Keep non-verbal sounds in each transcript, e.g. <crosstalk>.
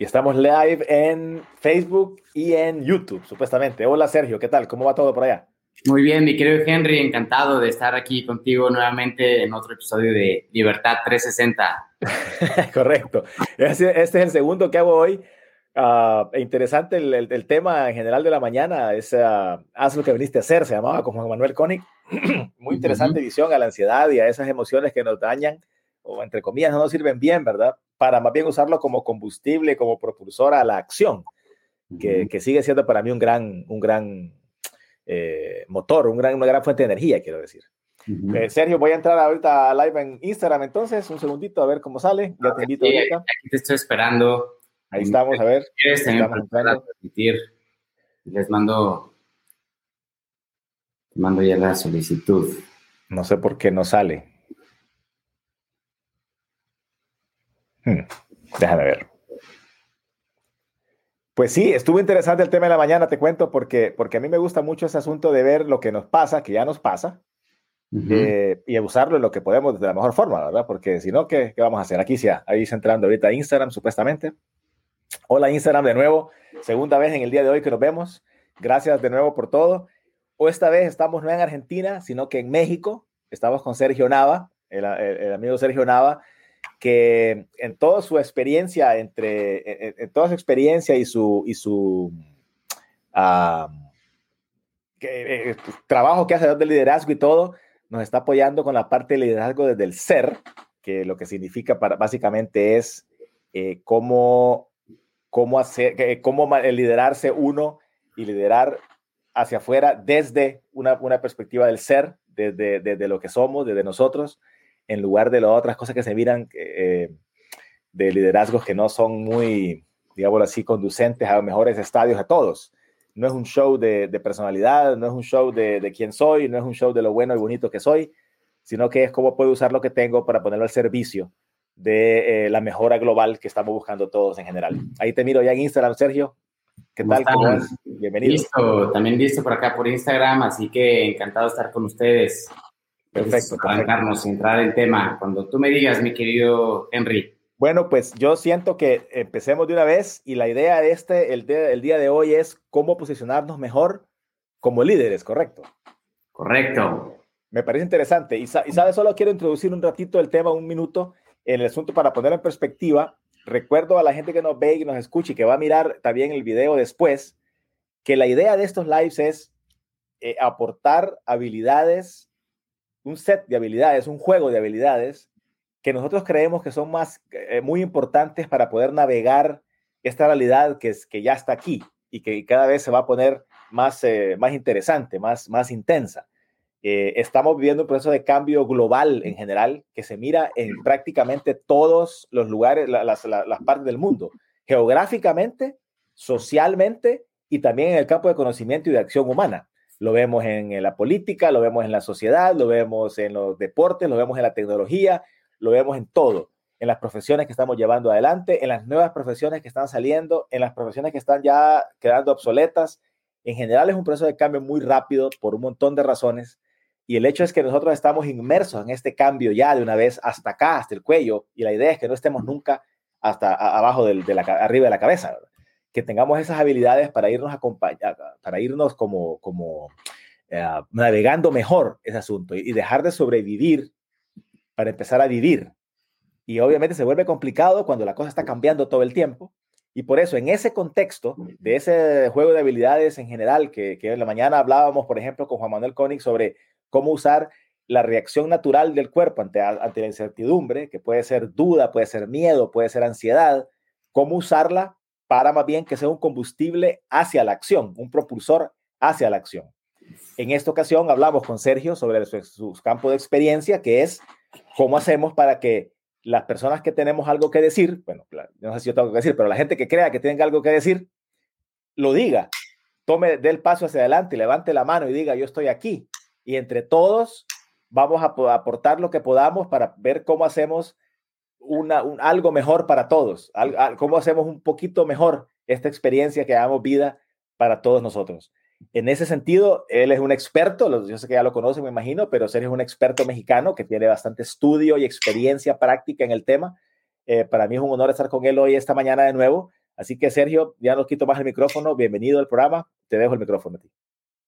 Y estamos live en Facebook y en YouTube, supuestamente. Hola Sergio, ¿qué tal? ¿Cómo va todo por allá? Muy bien, mi querido Henry, encantado de estar aquí contigo nuevamente en otro episodio de Libertad 360. <laughs> Correcto. Este, es el segundo que hago hoy. Uh, interesante el, tema en general de la mañana es uh, Haz lo que viniste a hacer, se llamaba con Juan Manuel Koenig. <clears throat> Muy interesante visión a la ansiedad y a esas emociones que nos dañan o entre comillas no nos sirven bien, ¿verdad? Para más bien usarlo como combustible, como propulsor a la acción, que, que sigue siendo para mí un gran, un gran eh, motor, un gran, una gran fuente de energía, quiero decir. Eh, Sergio, voy a entrar ahorita a live en Instagram, entonces, un segundito a ver cómo sale. Ya te invito. ahorita. Aquí te estoy esperando. Ahí estamos, a ver. ¿Quieres Les mando, mando ya la solicitud. No sé por qué no sale. Hmm, déjame ver. Pues sí, estuvo interesante el tema de la mañana, te cuento, porque, porque a mí me gusta mucho ese asunto de ver lo que nos pasa, que ya nos pasa, eh, y usarlo en lo que podemos de la mejor forma, ¿verdad? Porque si no, ¿qué, ¿qué, vamos a hacer? Aquí sí, ahí está entrando ahorita Instagram, supuestamente. Hola Instagram de nuevo, segunda vez en el día de hoy que nos vemos. Gracias de nuevo por todo. O esta vez estamos no en Argentina, sino que en México. Estamos con Sergio Nava, el, el amigo Sergio Nava, que en toda su experiencia, entre, en, toda su experiencia y su, y su que, eh, trabajo que hace de liderazgo y todo, nos está apoyando con la parte de liderazgo desde el ser, que lo que significa para, básicamente es eh, cómo, cómo, hacer, cómo liderarse uno y liderar hacia afuera desde una, una perspectiva del ser, desde, desde, lo que somos, desde nosotros, en lugar de las otras cosas que se miran eh, de liderazgos que no son muy, digamos así, conducentes a mejores estadios a todos. No es un show de, personalidad, no es un show de, quién soy, no es un show de lo bueno y bonito que soy, sino que es cómo puedo usar lo que tengo para ponerlo al servicio de eh, la mejora global que estamos buscando todos en general. Ahí te miro ya en Instagram, Sergio. ¿Qué tal? ¿Cómo Bienvenido. Listo, también listo por acá por Instagram, así que encantado de estar con ustedes. Perfecto. Para arrancarnos, entrar en tema. Cuando tú me digas, mi querido Henry. Bueno, pues yo siento que empecemos de una vez y la idea de este, el, el día de hoy es cómo posicionarnos mejor como líderes, ¿correcto? Correcto. Me parece interesante. Y, y sabes, solo quiero introducir un ratito el tema, un minuto, en el asunto para poner en perspectiva. Recuerdo a la gente que nos ve y nos escucha y que va a mirar también el video después, que la idea de estos lives es eh, aportar habilidades un set de habilidades, un juego de habilidades que nosotros creemos que son más eh, muy importantes para poder navegar esta realidad que, es, que ya está aquí y que cada vez se va a poner más, eh, más interesante, más, más intensa. Eh, estamos viviendo un proceso de cambio global en general que se mira en prácticamente todos los lugares, las, las partes del mundo, geográficamente, socialmente y también en el campo de conocimiento y de acción humana. Lo vemos en, la política, lo vemos en la sociedad, lo vemos en los deportes, lo vemos en la tecnología, lo vemos en todo, en las profesiones que estamos llevando adelante, en las nuevas profesiones que están saliendo, en las profesiones que están ya quedando obsoletas. En general es un proceso de cambio muy rápido por un montón de razones. Y el hecho es que nosotros estamos inmersos en este cambio ya de una vez hasta acá, hasta el cuello. Y la idea es que no estemos nunca hasta abajo de la, arriba de la cabeza. ¿verdad? Que tengamos esas habilidades para irnos, acompañar, para irnos como, como eh, navegando mejor ese asunto y, dejar de sobrevivir para empezar a vivir. Y obviamente se vuelve complicado cuando la cosa está cambiando todo el tiempo. Y por eso, en ese contexto de ese juego de habilidades en general, que, que en la mañana hablábamos, por ejemplo, con Juan Manuel Koenig sobre cómo usar la reacción natural del cuerpo ante, ante la incertidumbre, que puede ser duda, puede ser miedo, puede ser ansiedad, cómo usarla para más bien que sea un combustible hacia la acción, un propulsor hacia la acción. En esta ocasión hablamos con Sergio sobre su, campo de experiencia, que es cómo hacemos para que las personas que tenemos algo que decir, bueno, no sé si yo tengo que decir, pero la gente que crea que tenga algo que decir, lo diga, tome del paso hacia adelante, levante la mano y diga, yo estoy aquí. Y entre todos vamos a aportar lo que podamos para ver cómo hacemos una, un, algo mejor para todos, cómo hacemos un poquito mejor esta experiencia que damos vida para todos nosotros. En ese sentido, él es un experto, yo sé que ya lo conocen, me imagino, pero Sergio es un experto mexicano que tiene bastante estudio y experiencia práctica en el tema. Eh, para mí es un honor estar con él hoy, esta mañana de nuevo. Así que Sergio, ya no quito más el micrófono, bienvenido al programa, te dejo el micrófono a ti.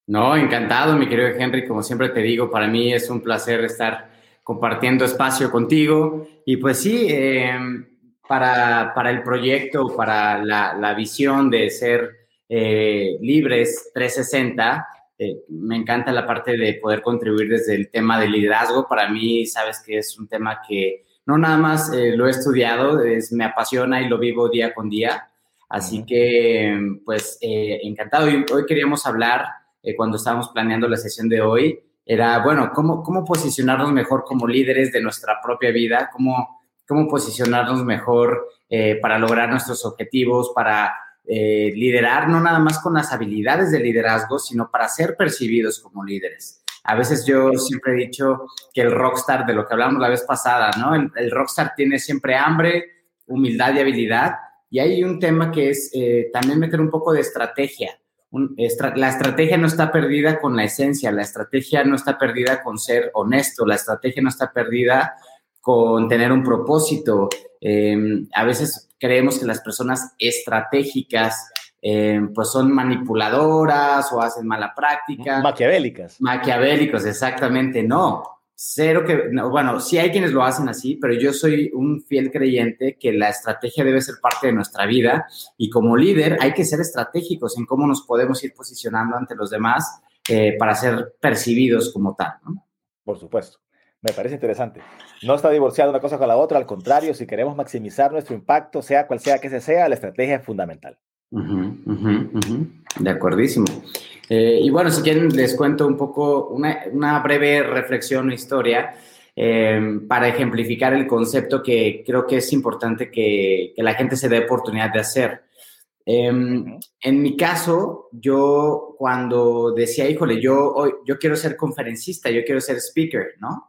No, encantado, mi querido Henry, como siempre te digo, para mí es un placer estar compartiendo espacio contigo y pues sí, em, para, para, el proyecto, para la, la visión de ser eh, libres 360, eh, me encanta la parte de poder contribuir desde el tema de liderazgo. Para mí, sabes que es un tema que no nada más eh, lo he estudiado, es, me apasiona y lo vivo día con día. Así que, pues, encantado. Y hoy queríamos hablar, cuando estábamos planeando la sesión de hoy, era, bueno, ¿cómo, cómo posicionarnos mejor como líderes de nuestra propia vida? ¿Cómo, cómo posicionarnos mejor para lograr nuestros objetivos, para eh, liderar no nada más con las habilidades de liderazgo, sino para ser percibidos como líderes. A veces yo siempre he dicho que el rockstar, de lo que hablamos la vez pasada, ¿no? El, rockstar tiene siempre hambre, humildad y habilidad. Y hay un tema que es eh, también meter un poco de estrategia. La estrategia no está perdida con la esencia, la estrategia no está perdida con ser honesto, la estrategia no está perdida con tener un propósito. Em, a veces creemos que las personas estratégicas em, pues son manipuladoras o hacen mala práctica. Maquiavélicas. Maquiavélicos, exactamente. No, cero que, bueno, sí hay quienes lo hacen así, pero yo soy un fiel creyente que la estrategia debe ser parte de nuestra vida y como líder hay que ser estratégicos en cómo nos podemos ir posicionando ante los demás eh, para ser percibidos como tal. ¿no? Por supuesto. Me parece interesante. No está divorciada una cosa con la otra, al contrario, si queremos maximizar nuestro impacto, sea cual sea que se sea, la estrategia es fundamental. De acuerdísimo. Eh, y bueno, si quieren, les cuento un poco, una, breve reflexión o historia em, para ejemplificar el concepto que creo que es importante que, que la gente se dé oportunidad de hacer. Em, en mi caso, yo cuando decía, híjole, yo, yo quiero ser conferencista, yo quiero ser speaker, ¿no?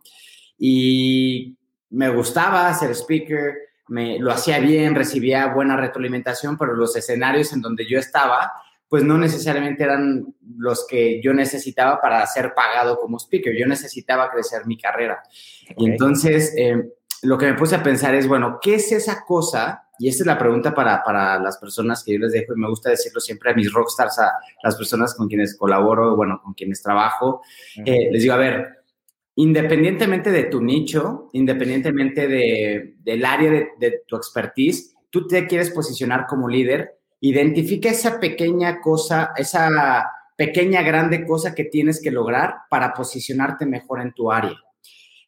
Y me gustaba ser speaker, me, lo hacía bien, recibía buena retroalimentación, pero los escenarios en donde yo estaba, pues no necesariamente eran los que yo necesitaba para ser pagado como speaker. Yo necesitaba crecer mi carrera. Y entonces, em, lo que me puse a pensar es, bueno, ¿qué es esa cosa? Y esta es la pregunta para, para las personas que yo les dejo y me gusta decirlo siempre a mis rockstars, a las personas con quienes colaboro, bueno, con quienes trabajo. Eh, les digo, a ver, independientemente de tu nicho, independientemente de, del área de, tu expertise, tú te quieres posicionar como líder, identifica esa pequeña cosa, esa pequeña grande cosa que tienes que lograr para posicionarte mejor en tu área.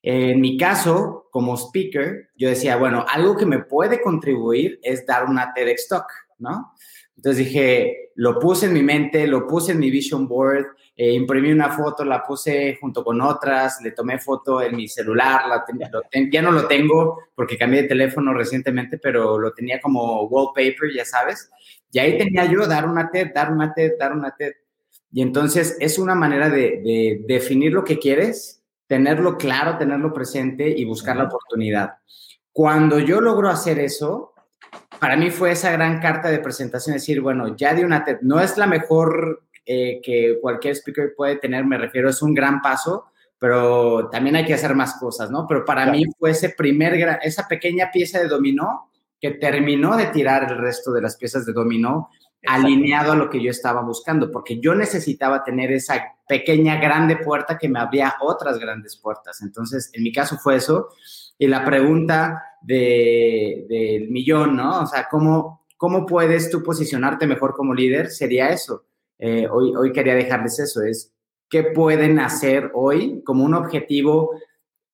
En mi caso, como speaker, yo decía, bueno, algo que me puede contribuir es dar una TEDx Talk, ¿no? Entonces dije, lo puse en mi mente, lo puse en mi vision board, eh, imprimí una foto, la puse junto con otras, le tomé foto en mi celular, la ya no lo tengo porque cambié de teléfono recientemente, pero lo tenía como wallpaper, ya sabes. Y ahí tenía yo dar una TED, dar una TED, dar una TED. Y entonces es una manera de, de definir lo que quieres, tenerlo claro, tenerlo presente y buscar la oportunidad. Cuando yo logro hacer eso, para mí fue esa gran carta de presentación, decir, bueno, ya de una TED, no es la mejor eh, que cualquier speaker puede tener, me refiero, es un gran paso, pero también hay que hacer más cosas, ¿no? Pero para mí fue ese primer, esa pequeña pieza de dominó que terminó de tirar el resto de las piezas de dominó alineado a lo que yo estaba buscando, porque yo necesitaba tener esa pequeña, grande puerta que me abría otras grandes puertas. Entonces, en mi caso fue eso. Y la pregunta del de, millón, ¿no? O sea, ¿cómo, ¿cómo puedes tú posicionarte mejor como líder? Sería eso. Eh, hoy, hoy quería dejarles eso, es qué pueden hacer hoy como un objetivo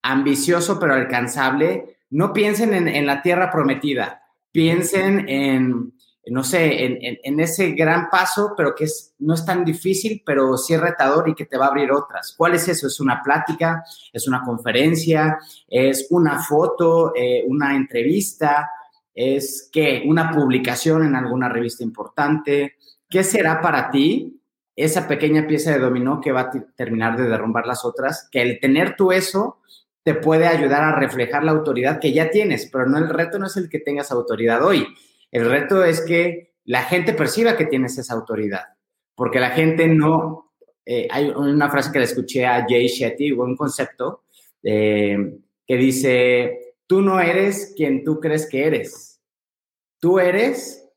ambicioso pero alcanzable. No piensen en, en la tierra prometida, piensen en, no sé, en, en, ese gran paso, pero que es, no es tan difícil, pero sí es retador y que te va a abrir otras. ¿Cuál es eso? ¿Es una plática? ¿Es una conferencia? ¿Es una foto? Eh, ¿Una entrevista? ¿Es qué? ¿Una publicación en alguna revista importante? ¿Qué será para ti esa pequeña pieza de dominó que va a terminar de derrumbar las otras? Que el tener tú eso te puede ayudar a reflejar la autoridad que ya tienes, pero no el reto no es el que tengas autoridad hoy. El reto es que la gente perciba que tienes esa autoridad, porque la gente no... Eh, hay una frase que le escuché a Jay Shetty, un concepto, eh, que dice, tú no eres quien tú crees que eres, tú eres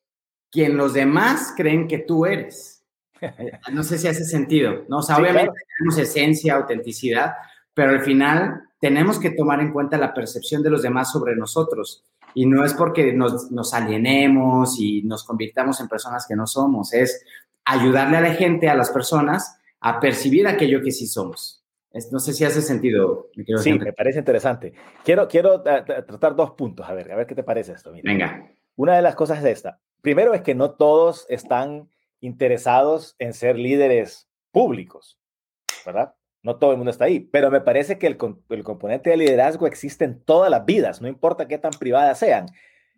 quien los demás creen que tú eres. <laughs> No sé si hace sentido, ¿no? O sea, obviamente tenemos esencia, autenticidad, pero al final tenemos que tomar en cuenta la percepción de los demás sobre nosotros. Y no es porque nos, nos alienemos y nos convirtamos en personas que no somos, es ayudarle a la gente, a las personas, a percibir aquello que sí somos. No sé si hace sentido. sí, me parece interesante. Quiero, quiero eh, tratar dos puntos, a ver, a ver qué te parece esto. Venga. Una de las cosas es esta. Primero es que no todos están interesados en ser líderes públicos, ¿verdad? No todo el mundo está ahí, pero me parece que el, el componente de liderazgo existe en todas las vidas, no importa qué tan privadas sean.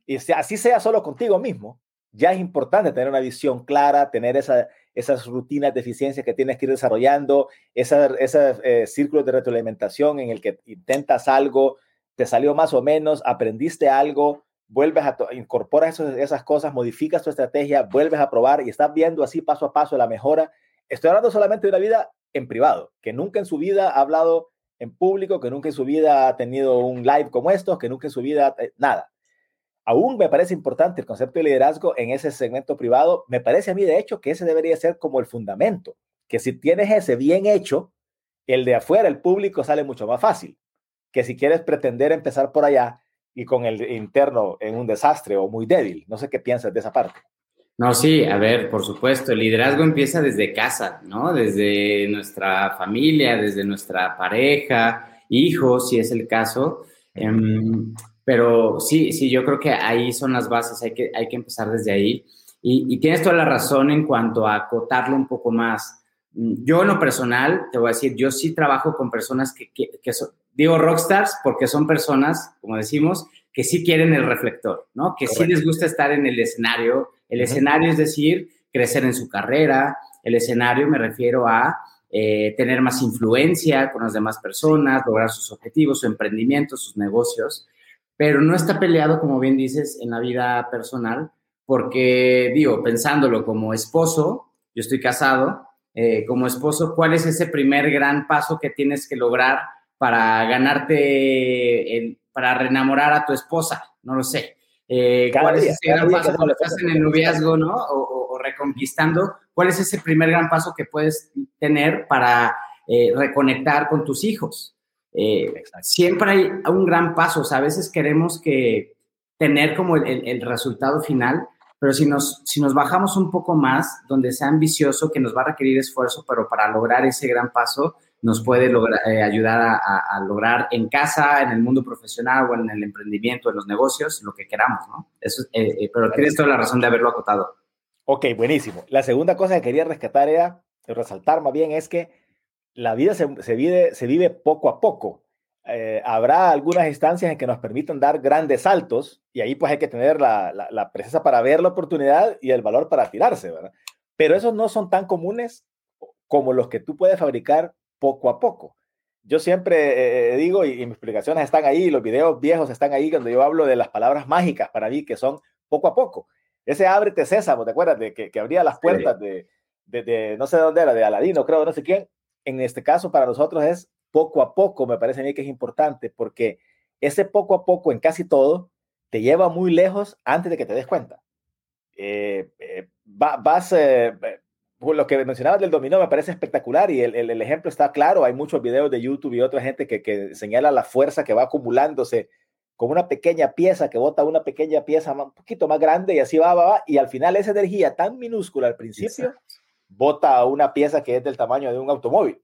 Y si así sea solo contigo mismo, ya es importante tener una visión clara, tener esa, esas rutinas de eficiencia que tienes que ir desarrollando, esos eh, círculos de retroalimentación en el que intentas algo, te salió más o menos, aprendiste algo, vuelves a incorporas esas cosas, modificas tu estrategia, vuelves a probar y estás viendo así paso a paso la mejora. Estoy hablando solamente de una vida en privado, que nunca en su vida ha hablado en público, que nunca en su vida ha tenido un live como estos, que nunca en su vida, eh, nada aún me parece importante el concepto de liderazgo en ese segmento privado. Me parece a mí, de hecho, que ese debería ser como el fundamento, que si tienes ese bien hecho, el de afuera, el público, sale mucho más fácil que si quieres pretender empezar por allá y con el interno en un desastre o muy débil. No sé qué piensas de esa parte. No, sí, a ver, por supuesto, el liderazgo empieza desde casa, ¿no? Desde nuestra familia, desde nuestra pareja, hijos, si es el caso. Pero sí, sí, yo creo que ahí son las bases, hay que, hay que empezar desde ahí. Y, tienes toda la razón en cuanto a acotarlo un poco más. Yo en lo personal, te voy a decir, yo sí trabajo con personas que, que, son, digo rockstars porque son personas, como decimos, que sí quieren el reflector, ¿no? Que sí les gusta estar en el escenario. El escenario es decir, crecer en su carrera. El escenario me refiero a eh, tener más influencia con las demás personas, lograr sus objetivos, su emprendimiento, sus negocios pero no está peleado, como bien dices, en la vida personal, porque, digo, pensándolo como esposo, yo estoy casado, eh, como esposo, ¿cuál es ese primer gran paso que tienes que lograr para ganarte, para reenamorar a tu esposa? No lo sé. Eh, ¿Cuál es ese gran paso cuando estás en el noviazgo, ¿no? O, reconquistando. ¿Cuál es ese primer gran paso que puedes tener para eh, reconectar con tus hijos? Eh, siempre hay un gran paso, o sea, a veces queremos que tener como el, resultado final, pero si nos, si nos bajamos un poco más, donde sea ambicioso, que nos va a requerir esfuerzo, pero para lograr ese gran paso, nos puede lograr, eh, ayudar a, lograr en casa, en el mundo profesional o en el emprendimiento, en los negocios, lo que queramos, ¿no? Eso, eh, pero tienes toda la razón de haberlo acotado. Ok, buenísimo. La segunda cosa que quería rescatar era, resaltar más bien, es que la vida se, vive, se vive poco a poco. Eh, habrá algunas instancias en que nos permitan dar grandes saltos y ahí pues hay que tener la, la, presencia para ver la oportunidad y el valor para tirarse, ¿verdad? Pero esos no son tan comunes como los que tú puedes fabricar poco a poco. Yo siempre eh, digo, y, mis explicaciones están ahí, los videos viejos están ahí, cuando yo hablo de las palabras mágicas para mí, que son poco a poco. Ese ábrete sésamo, ¿te acuerdas? De que, que abría las puertas de, de, de, no sé dónde era, de Aladino, creo, no sé quién en este caso para nosotros es poco a poco, me parece a mí que es importante, porque ese poco a poco en casi todo te lleva muy lejos antes de que te des cuenta. Eh, eh, vas, eh, lo que mencionabas del dominó me parece espectacular y el, el, ejemplo está claro, hay muchos videos de YouTube y otra gente que, que señala la fuerza que va acumulándose como una pequeña pieza que bota una pequeña pieza un poquito más grande y así va, va, va, y al final esa energía tan minúscula al principio bota una pieza que es del tamaño de un automóvil.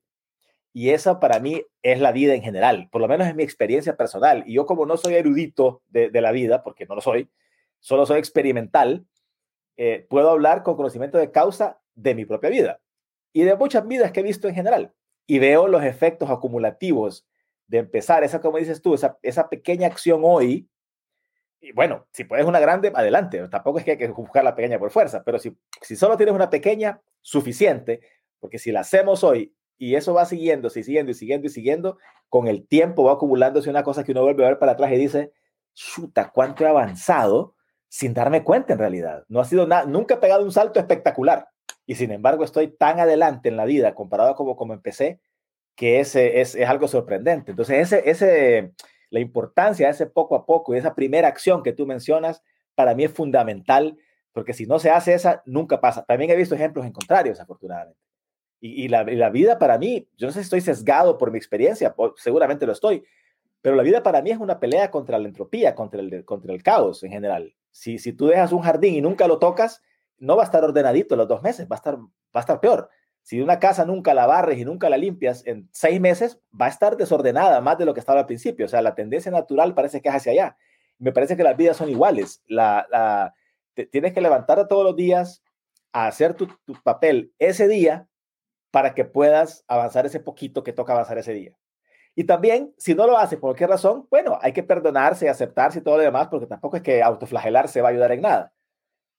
Y esa para mí es la vida en general, por lo menos es mi experiencia personal. Y yo como no soy erudito de, la vida, porque no lo soy, solo soy experimental, eh, puedo hablar con conocimiento de causa de mi propia vida y de muchas vidas que he visto en general. Y veo los efectos acumulativos de empezar esa, como dices tú, esa, esa pequeña acción hoy y bueno, si puedes una grande, adelante. Tampoco es que hay que buscar la pequeña por fuerza, pero si, si solo tienes una pequeña, suficiente, porque si la hacemos hoy y eso va siguiendo, siguiendo y siguiendo y siguiendo, con el tiempo va acumulándose una cosa que uno vuelve a ver para atrás y dice, chuta, cuánto he avanzado sin darme cuenta en realidad. No ha sido nada, nunca he pegado un salto espectacular. Y sin embargo estoy tan adelante en la vida comparado como, como empecé, que ese es, es algo sorprendente. Entonces, ese, ese, la importancia de ese poco a poco y esa primera acción que tú mencionas, para mí es fundamental porque si no se hace esa, nunca pasa. También he visto ejemplos en contrarios, afortunadamente. Y, la, vida para mí, yo no sé si estoy sesgado por mi experiencia, seguramente lo estoy, pero la vida para mí es una pelea contra la entropía, contra el, contra el caos en general. Si, si tú dejas un jardín y nunca lo tocas, no va a estar ordenadito los dos meses, va a estar, va a estar peor. Si una casa nunca la barres y nunca la limpias, en seis meses va a estar desordenada más de lo que estaba al principio. O sea, la tendencia natural parece que es hacia allá. Me parece que las vidas son iguales. La, la, tienes que levantarte todos los días a hacer tu, papel ese día para que puedas avanzar ese poquito que toca avanzar ese día. Y también, si no lo hace por cualquier razón, bueno, hay que perdonarse, aceptarse y todo lo demás, porque tampoco es que autoflagelarse va a ayudar en nada.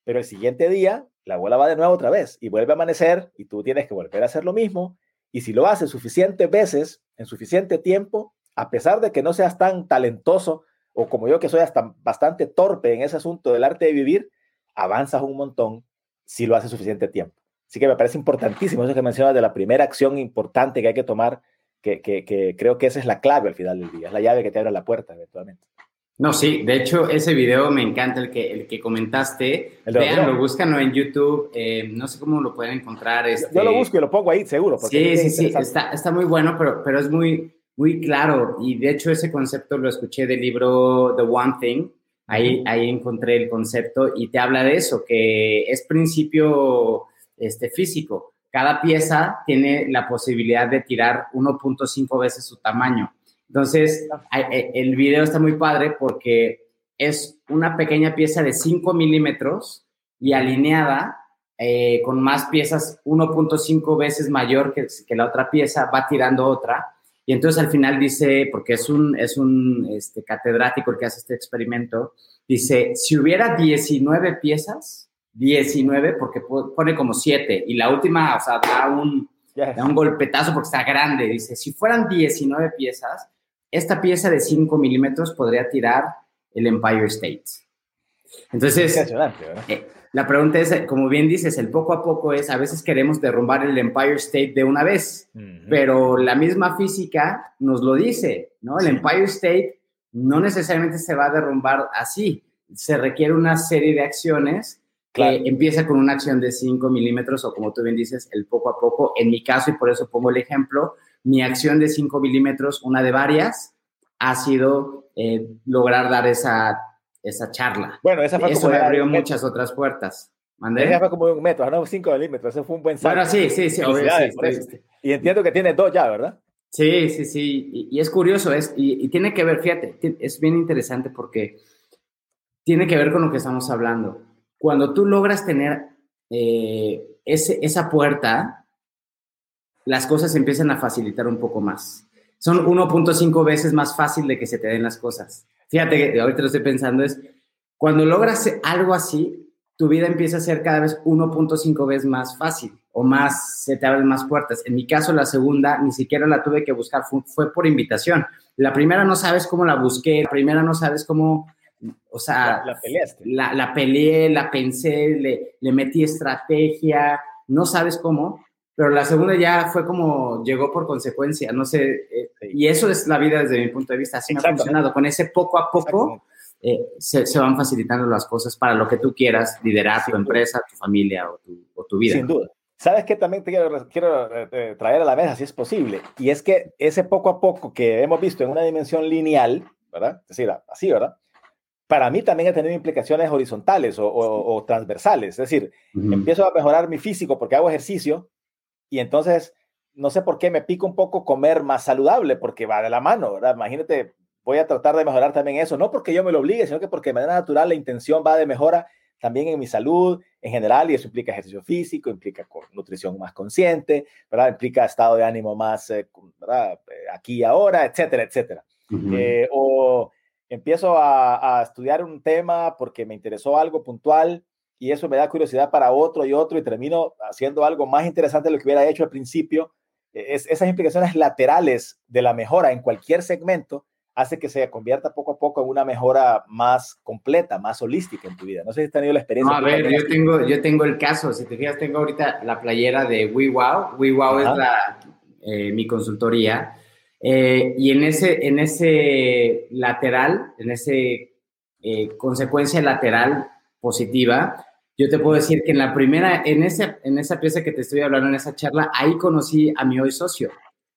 Pero el siguiente día, la abuela va de nuevo otra vez y vuelve a amanecer y tú tienes que volver a hacer lo mismo. Y si lo haces suficientes veces, en suficiente tiempo, a pesar de que no seas tan talentoso o como yo que soy hasta bastante torpe en ese asunto del arte de vivir, avanzas un montón si lo haces suficiente tiempo. Así que me parece importantísimo eso que mencionas de la primera acción importante que hay que tomar, que, que, creo que esa es la clave al final del día, es la llave que te abre la puerta eventualmente. No, sí, de hecho ese video me encanta el que, el que comentaste. Vean, lo búscanlo en YouTube, eh, no sé cómo lo pueden encontrar. Este... Yo lo busco y lo pongo ahí, seguro. Sí, sí, sí, está, está muy bueno, pero, pero es muy, muy claro. Y de hecho ese concepto lo escuché del libro The One Thing. Ahí, ahí encontré el concepto y te habla de eso, que es principio este, físico. Cada pieza tiene la posibilidad de tirar 1.5 veces su tamaño. Entonces, e, el video está muy padre porque es una pequeña pieza de 5 milímetros y alineada eh, con más piezas 1.5 veces mayor que, que, la otra pieza, va tirando otra. Y entonces al final dice, porque es un, es un este, catedrático el que hace este experimento, dice, si hubiera 19 piezas, 19 porque pone como 7 y la última, o sea, da un, da un golpetazo porque está grande. Dice, si fueran 19 piezas, esta pieza de 5 milímetros podría tirar el Empire State. Entonces, eh, la pregunta es, como bien dices, el poco a poco es, a veces queremos derrumbar el Empire State de una vez, pero la misma física nos lo dice, ¿no? El Empire State no necesariamente se va a derrumbar así, se requiere una serie de acciones que empieza con una acción de 5 milímetros o como tú bien dices, el poco a poco. En mi caso, y por eso pongo el ejemplo, mi acción de 5 milímetros, una de varias, ha sido eh, lograr dar esa, esa charla. Bueno, esa fue eso me abrió muchas otras puertas. ¿Mandé? Esa fue como un metro, no 5 milímetros, ese fue un buen salto. Bueno, sí, sí, sí, Y entiendo que tiene dos ya, ¿verdad? Sí, sí, sí, y, es curioso, es, y, y, tiene que ver, fíjate, es bien interesante porque tiene que ver con lo que estamos hablando cuando tú logras tener eh, ese, esa puerta, las cosas empiezan a facilitar un poco más. Son 1.5 veces más fácil de que se te den las cosas. Fíjate que ahorita lo estoy pensando, es cuando logras algo así, tu vida empieza a ser cada vez 1.5 veces más fácil o más, se te abren más puertas. En mi caso, la segunda ni siquiera la tuve que buscar, fue, fue por invitación. La primera no sabes cómo la busqué, la primera no sabes cómo o sea, la, peleaste. La, la, peleé, la pensé, le, le, metí estrategia, no sabes cómo, pero la segunda ya fue como llegó por consecuencia, no sé, eh, y eso es la vida desde mi punto de vista, así me ha funcionado, con ese poco a poco eh, se, se, van facilitando las cosas para lo que tú quieras, liderar tu empresa, tu familia o tu, o tu, vida. Sin duda. ¿Sabes qué también te quiero, quiero eh, traer a la mesa, si es posible? Y es que ese poco a poco que hemos visto en una dimensión lineal, ¿verdad? Es decir, así, ¿verdad? para mí también ha tenido implicaciones horizontales o, transversales. Es decir, empiezo a mejorar mi físico porque hago ejercicio y entonces no sé por qué me pico un poco comer más saludable porque va de la mano, ¿verdad? Imagínate, voy a tratar de mejorar también eso, no porque yo me lo obligue, sino que porque de manera natural la intención va de mejora también en mi salud en general y eso implica ejercicio físico, implica nutrición más consciente, ¿verdad? Implica estado de ánimo más, eh, ¿verdad? Eh, aquí y ahora, etcétera, etcétera. Eh, o empiezo a, estudiar un tema porque me interesó algo puntual y eso me da curiosidad para otro y otro y termino haciendo algo más interesante de lo que hubiera hecho al principio. E, es, esas implicaciones laterales de la mejora en cualquier segmento hace que se convierta poco a poco en una mejora más completa, más holística en tu vida. No sé si has tenido la experiencia. a ver, yo tengo, yo tengo el caso, si te fijas, tengo ahorita la playera de WeWow. WeWow es la, eh, mi consultoría eh, y en ese, en ese lateral, en ese eh, consecuencia lateral positiva, yo te puedo decir que en la primera, en, ese, en esa pieza que te estoy hablando, en esa charla, ahí conocí a mi hoy socio.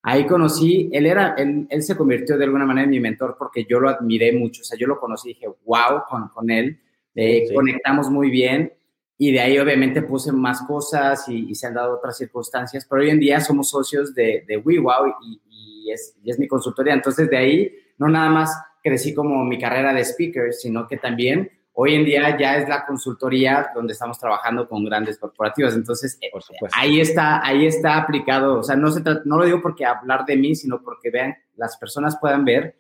Ahí conocí, él era, él, él se convirtió de alguna manera en mi mentor porque yo lo admiré mucho, o sea, yo lo conocí y dije, wow, con, con él, eh, conectamos muy bien y de ahí obviamente puse más cosas y, se han dado otras circunstancias, pero hoy en día somos socios de, de WeWow y, y, es, y es mi consultoría, entonces de ahí no nada más crecí como mi carrera de speaker, sino que también Hoy en día ya es la consultoría donde estamos trabajando con grandes corporativos. Entonces, eh, ahí está, ahí está aplicado. O sea, no, se no lo digo porque hablar de mí, sino porque vean, las personas puedan ver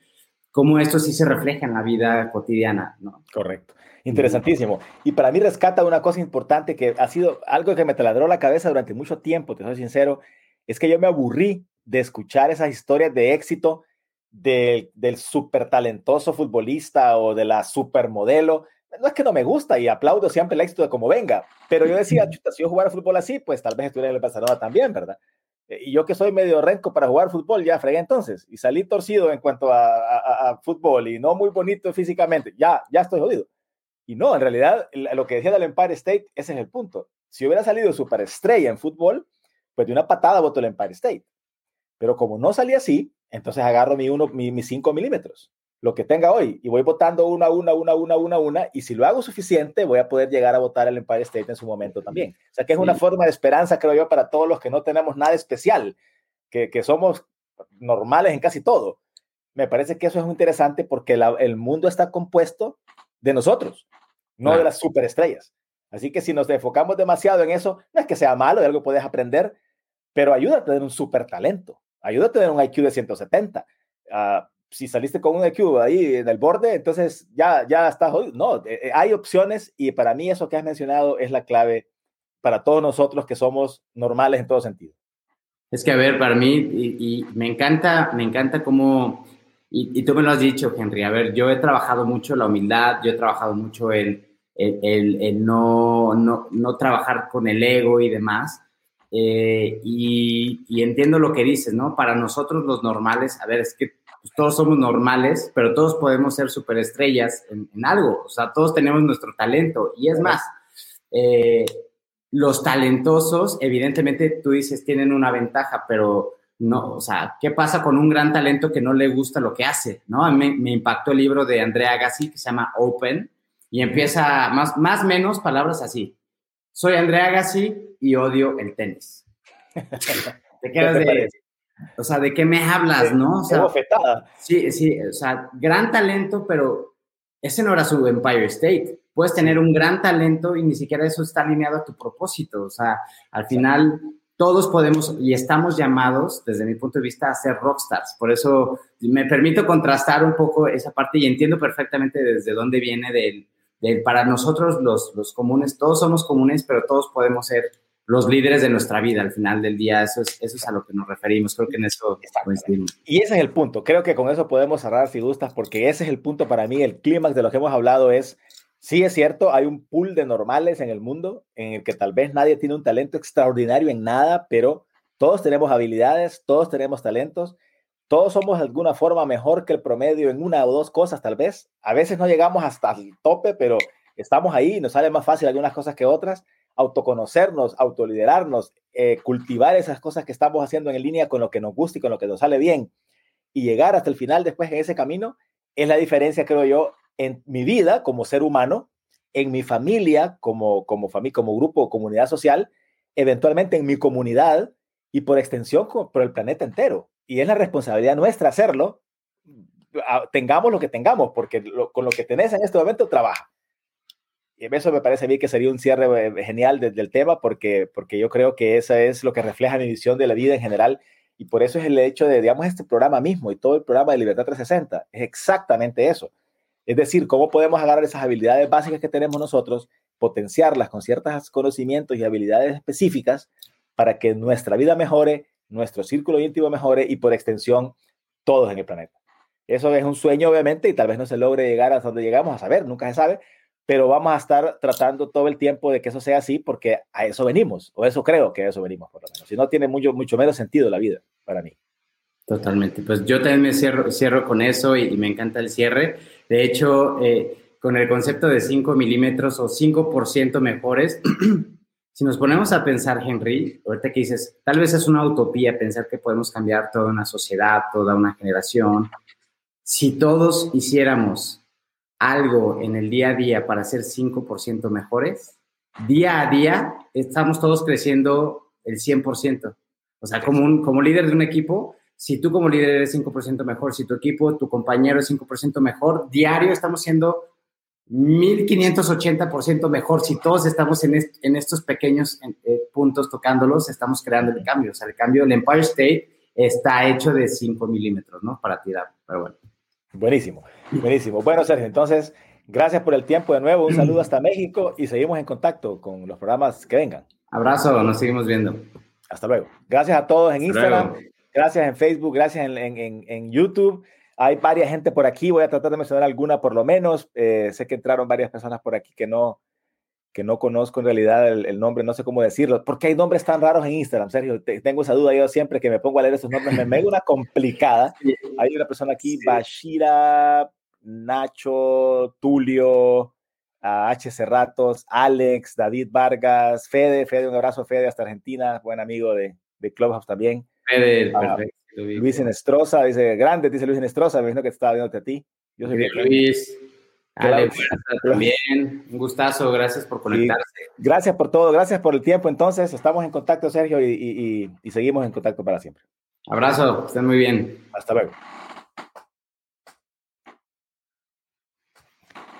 cómo esto sí se refleja en la vida cotidiana. ¿no? Correcto. Interesantísimo. Y para mí rescata una cosa importante que ha sido algo que me taladró la cabeza durante mucho tiempo, te soy sincero, es que yo me aburrí de escuchar esas historias de éxito del súper talentoso futbolista o de la supermodelo no es que no me gusta y aplaudo siempre el éxito de como venga, pero yo decía, chuta, si yo jugara fútbol así, pues tal vez estuviera en el Barcelona también, ¿verdad? Eh, y yo que soy medio renco para jugar fútbol, ya fregué entonces, y salí torcido en cuanto a, fútbol y no muy bonito físicamente, ya, ya estoy jodido. Y no, en realidad, lo que decía del Empire State, ese es el punto. Si hubiera salido superestrella en fútbol, pues de una patada voto el Empire State. Pero como no salí así, entonces agarro mi, uno, mi, mis 5 milímetros lo que tenga hoy y voy votando una, una, una, una, una, una, y si lo hago suficiente, voy a poder llegar a votar el Empire State en su momento también. O sea que es una forma de esperanza, creo yo, para todos los que no tenemos nada especial, que, que somos normales en casi todo. Me parece que eso es muy interesante porque el mundo está compuesto de nosotros, no de las superestrellas. Así que si nos enfocamos demasiado en eso, no es que sea malo, de algo puedes aprender, pero ayuda a tener un super talento, ayuda a tener un IQ de 170. Uh, si saliste con un EQ ahí en el borde, entonces ya, ya estás jodido. No, eh, eh, hay opciones y para mí eso que has mencionado es la clave para todos nosotros que somos normales en todo sentido. Es que, a ver, para mí, y, me encanta, me encanta cómo, y, tú me lo has dicho, Henry, a ver, yo he trabajado mucho la humildad, yo he trabajado mucho en el, no, no, no, trabajar con el ego y demás, eh, y, y entiendo lo que dices, ¿no? Para nosotros los normales, a ver, es que pues, todos somos normales, pero todos podemos ser superestrellas en, en, algo. O sea, todos tenemos nuestro talento. Y es más, eh, los talentosos, evidentemente, tú dices, tienen una ventaja, pero no, o sea, ¿qué pasa con un gran talento que no le gusta lo que hace? ¿no? Me, me impactó el libro de Andrea Agassi que se llama Open y empieza más, más menos palabras así. Soy Andrea Agassi y odio el tenis. <laughs> Te quedas de, o sea, ¿de qué me hablas, no? O sea, sí, sí, o sea, gran talento, pero ese no era su Empire State. Puedes tener un gran talento y ni siquiera eso está alineado a tu propósito. O sea, al final todos podemos y estamos llamados, desde mi punto de vista, a ser rockstars. Por eso me permito contrastar un poco esa parte y entiendo perfectamente desde dónde viene del, del para nosotros los, los comunes, todos somos comunes, pero todos podemos ser los líderes de nuestra vida al final del día. Eso es, eso es a lo que nos referimos. Creo que en eso coincidimos. Y ese es el punto. Creo que con eso podemos cerrar si gustas, porque ese es el punto para mí. El clímax de lo que hemos hablado es, sí es cierto, hay un pool de normales en el mundo en el que tal vez nadie tiene un talento extraordinario en nada, pero todos tenemos habilidades, todos tenemos talentos. Todos somos de alguna forma mejor que el promedio en una o dos cosas, tal vez. A veces no llegamos hasta el tope, pero estamos ahí, nos sale más fácil algunas cosas que otras autoconocernos, autoliderarnos, eh, cultivar esas cosas que estamos haciendo en línea con lo que nos gusta y con lo que nos sale bien y llegar hasta el final después en ese camino, es la diferencia, creo yo, en mi vida como ser humano, en mi familia como, como, familia, como grupo comunidad social, eventualmente en mi comunidad y por extensión por el planeta entero. Y es la responsabilidad nuestra hacerlo, tengamos lo que tengamos, porque con lo que tenés en este momento trabaja. Y eso me parece a mí que sería un cierre eh, genial desde el tema, porque, porque yo creo que eso es lo que refleja mi visión de la vida en general. Y por eso es el hecho de, digamos, este programa mismo y todo el programa de Libertad 360. Es exactamente eso. Es decir, cómo podemos agarrar esas habilidades básicas que tenemos nosotros, potenciarlas con ciertos conocimientos y habilidades específicas para que nuestra vida mejore, nuestro círculo íntimo mejore y por extensión todos en el planeta. Eso es un sueño, obviamente, y tal vez no se logre llegar a donde llegamos a saber, nunca se sabe, pero vamos a estar tratando todo el tiempo de que eso sea así porque a eso venimos, o eso creo que a eso venimos, por lo menos. Si no, tiene mucho, mucho menos sentido la vida para mí. Totalmente. Pues yo también me cierro, cierro con eso y, me encanta el cierre. De hecho, eh, con el concepto de 5 milímetros o 5% mejores, <clears throat> si nos ponemos a pensar, Henry, ahorita que dices, tal vez es una utopía pensar que podemos cambiar toda una sociedad, toda una generación. Si todos hiciéramos algo en el día a día para ser 5% mejores, día a día estamos todos creciendo el 100%. O sea, como, un, como líder de un equipo, si tú como líder eres 5% mejor, si tu equipo, tu compañero es 5% mejor, diario estamos siendo 1580% mejor. Si todos estamos en, en estos pequeños eh, puntos tocándolos, estamos creando el cambio. O sea, el cambio del Empire State está hecho de 5 milímetros, ¿no? Para tirar. Pero bueno. Buenísimo, buenísimo. Bueno, Sergio, entonces, gracias por el tiempo de nuevo. Un saludo hasta México y seguimos en contacto con los programas que vengan. Abrazo, nos seguimos viendo. Hasta luego. Gracias a todos en Instagram, gracias en Facebook, gracias en, en, en, YouTube. Hay varias gente por aquí, voy a tratar de mencionar alguna por lo menos. Eh, sé que entraron varias personas por aquí que no, que no conozco en realidad el, nombre, no sé cómo decirlo. ¿Por qué hay nombres tan raros en Instagram? Sergio, tengo esa duda yo siempre que me pongo a leer esos nombres, me mego una complicada. Hay una persona aquí, Bashira, Nacho, Tulio, H. Cerratos, Alex, David Vargas, Fede, Fede, un abrazo Fede hasta Argentina, buen amigo de, de Clubhouse también. Fede, perfecto. Luis Enestrosa, dice, grande, dice Luis Enestrosa, me imagino que te estaba viendo a ti. Yo soy Luis. También, un gustazo, gracias por conectarse. gracias por todo, gracias por el tiempo. Entonces, estamos en contacto, Sergio, y, y, y seguimos en contacto para siempre. Abrazo, estén muy bien. Hasta luego.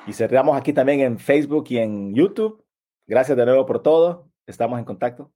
Y cerramos aquí también en Facebook y en YouTube. Gracias de nuevo por todo. Estamos en contacto.